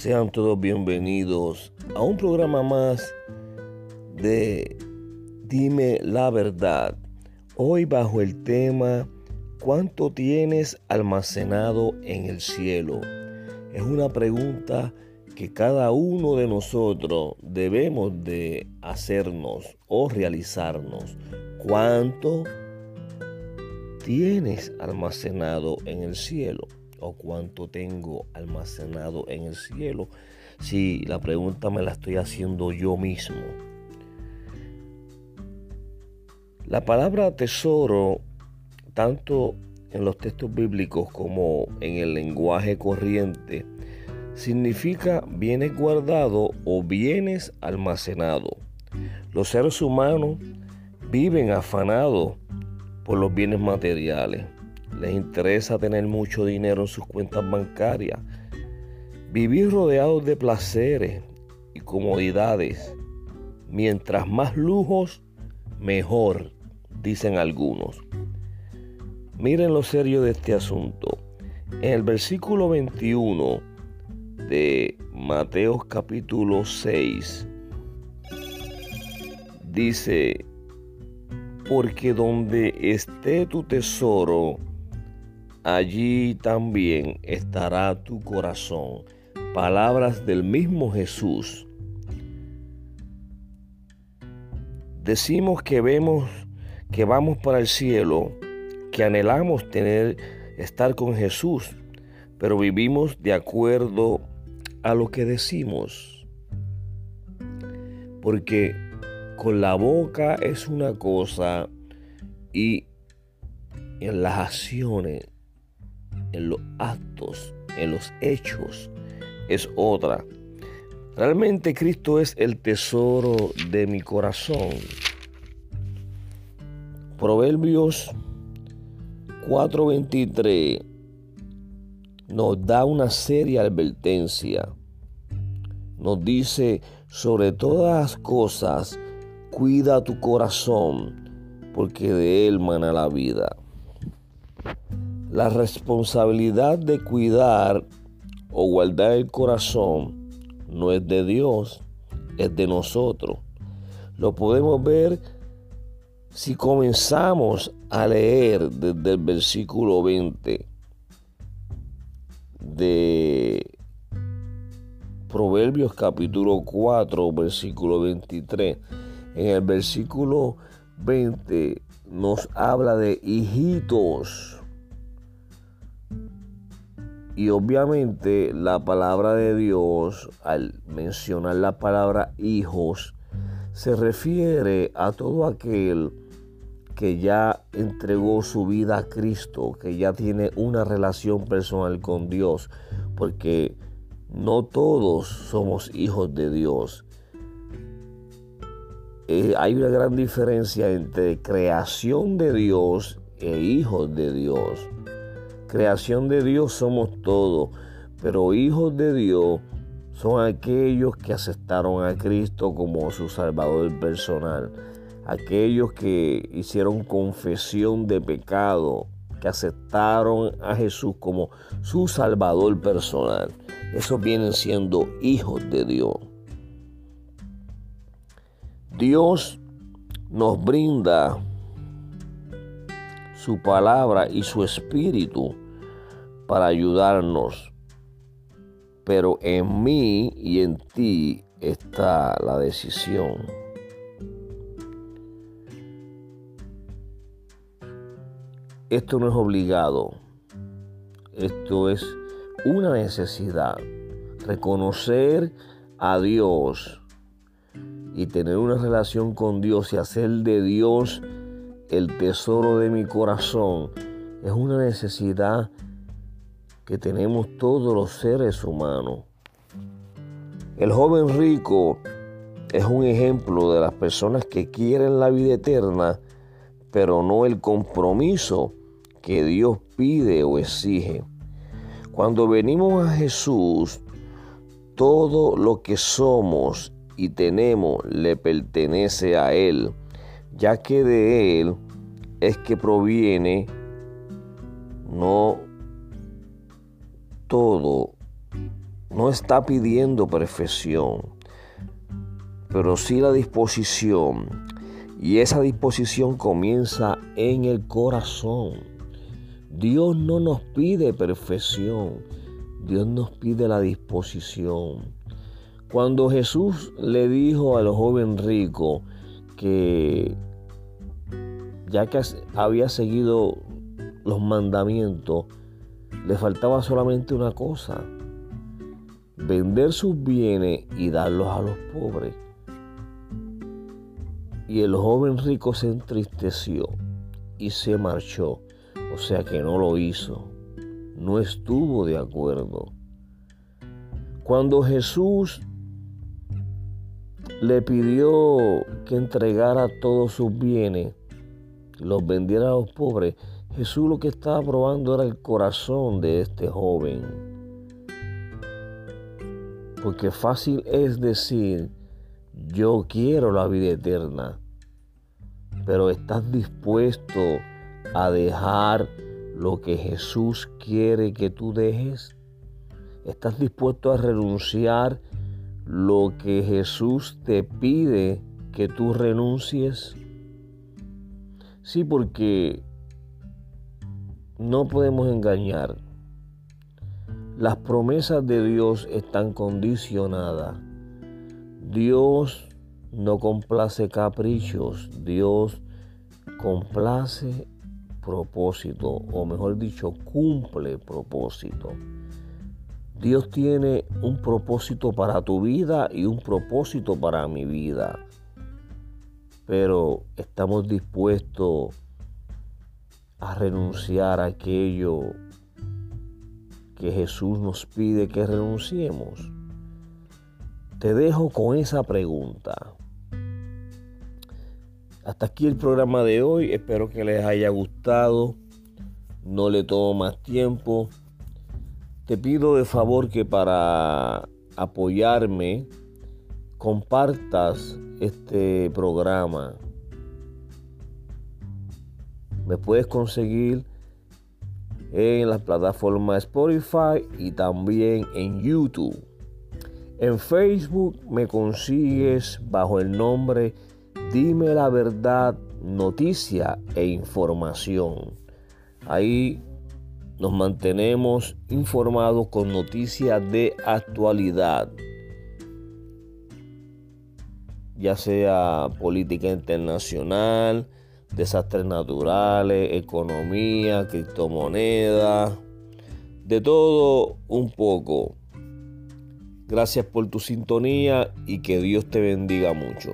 Sean todos bienvenidos a un programa más de Dime la verdad. Hoy bajo el tema ¿Cuánto tienes almacenado en el cielo? Es una pregunta que cada uno de nosotros debemos de hacernos o realizarnos. ¿Cuánto tienes almacenado en el cielo? ¿O cuánto tengo almacenado en el cielo? Si la pregunta me la estoy haciendo yo mismo. La palabra tesoro, tanto en los textos bíblicos como en el lenguaje corriente, significa bienes guardados o bienes almacenados. Los seres humanos viven afanados por los bienes materiales. Les interesa tener mucho dinero en sus cuentas bancarias, vivir rodeados de placeres y comodidades. Mientras más lujos, mejor dicen algunos. Miren lo serio de este asunto. En el versículo 21 de Mateo capítulo 6 dice, porque donde esté tu tesoro, allí también estará tu corazón. Palabras del mismo Jesús. Decimos que vemos que vamos para el cielo, que anhelamos tener, estar con Jesús, pero vivimos de acuerdo a lo que decimos. Porque con la boca es una cosa y en las acciones, en los actos, en los hechos es otra. Realmente Cristo es el tesoro de mi corazón. Proverbios 4:23 nos da una seria advertencia. Nos dice, sobre todas las cosas, cuida tu corazón, porque de él mana la vida. La responsabilidad de cuidar o guardar el corazón no es de Dios, es de nosotros. Lo podemos ver si comenzamos a leer desde el versículo 20 de Proverbios capítulo 4, versículo 23, en el versículo 20 nos habla de hijitos. Y obviamente la palabra de Dios, al mencionar la palabra hijos, se refiere a todo aquel que ya entregó su vida a Cristo, que ya tiene una relación personal con Dios, porque no todos somos hijos de Dios. Eh, hay una gran diferencia entre creación de Dios e hijos de Dios. Creación de Dios somos todos, pero hijos de Dios son aquellos que aceptaron a Cristo como su Salvador personal aquellos que hicieron confesión de pecado, que aceptaron a Jesús como su Salvador personal. Esos vienen siendo hijos de Dios. Dios nos brinda su palabra y su espíritu para ayudarnos. Pero en mí y en ti está la decisión. Esto no es obligado. Esto es una necesidad. Reconocer a Dios y tener una relación con Dios y hacer de Dios el tesoro de mi corazón es una necesidad que tenemos todos los seres humanos. El joven rico es un ejemplo de las personas que quieren la vida eterna, pero no el compromiso que Dios pide o exige. Cuando venimos a Jesús, todo lo que somos y tenemos le pertenece a Él, ya que de Él es que proviene no todo no está pidiendo perfección, pero sí la disposición. Y esa disposición comienza en el corazón. Dios no nos pide perfección, Dios nos pide la disposición. Cuando Jesús le dijo al joven rico que ya que había seguido los mandamientos, le faltaba solamente una cosa, vender sus bienes y darlos a los pobres. Y el joven rico se entristeció y se marchó, o sea que no lo hizo, no estuvo de acuerdo. Cuando Jesús le pidió que entregara todos sus bienes, los vendiera a los pobres, Jesús lo que estaba probando era el corazón de este joven. Porque fácil es decir, yo quiero la vida eterna, pero estás dispuesto a dejar lo que Jesús quiere que tú dejes. ¿Estás dispuesto a renunciar lo que Jesús te pide que tú renuncies? Sí, porque no podemos engañar. Las promesas de Dios están condicionadas. Dios no complace caprichos, Dios complace propósito, o mejor dicho, cumple propósito. Dios tiene un propósito para tu vida y un propósito para mi vida. Pero estamos dispuestos a renunciar a aquello que Jesús nos pide que renunciemos. Te dejo con esa pregunta. Hasta aquí el programa de hoy. Espero que les haya gustado. No le tomo más tiempo. Te pido de favor que para apoyarme compartas este programa. Me puedes conseguir en la plataforma Spotify y también en YouTube. En Facebook me consigues bajo el nombre Dime la verdad, noticia e información. Ahí nos mantenemos informados con noticias de actualidad, ya sea política internacional, desastres naturales, economía, criptomonedas, de todo un poco. Gracias por tu sintonía y que Dios te bendiga mucho.